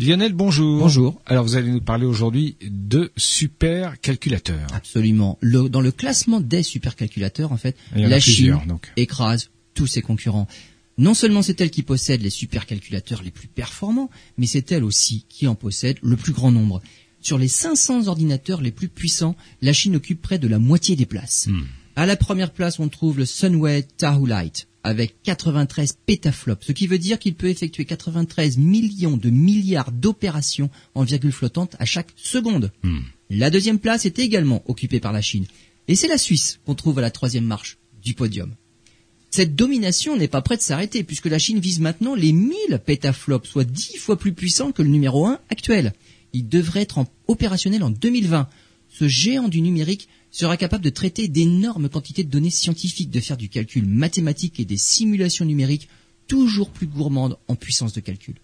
Lionel, bonjour. Bonjour. Alors vous allez nous parler aujourd'hui de supercalculateurs. Absolument. Le- dans le classement des supercalculateurs, en fait, en la Chine donc. écrase tous ses concurrents. Non seulement c'est elle qui possède les supercalculateurs les plus performants, mais c'est elle aussi qui en possède le plus grand nombre. Sur les 500 ordinateurs les plus puissants, la Chine occupe près de la moitié des places. Hmm. À la première place, on trouve le Sunway Tahoe Light avec 93 pétaflops, ce qui veut dire qu'il peut effectuer 93 millions de milliards d'opérations en virgule flottante à chaque seconde. Hmm. La deuxième place est également occupée par la Chine. Et c'est la Suisse qu'on trouve à la troisième marche du podium. Cette domination n'est pas prête de s'arrêter puisque la Chine vise maintenant les 1000 pétaflops, soit 10 fois plus puissant que le numéro 1 actuel. Il devrait être en- opérationnel en 2020. Ce géant du numérique sera capable de traiter d'énormes quantités de données scientifiques, de faire du calcul mathématique et des simulations numériques toujours plus gourmandes en puissance de calcul.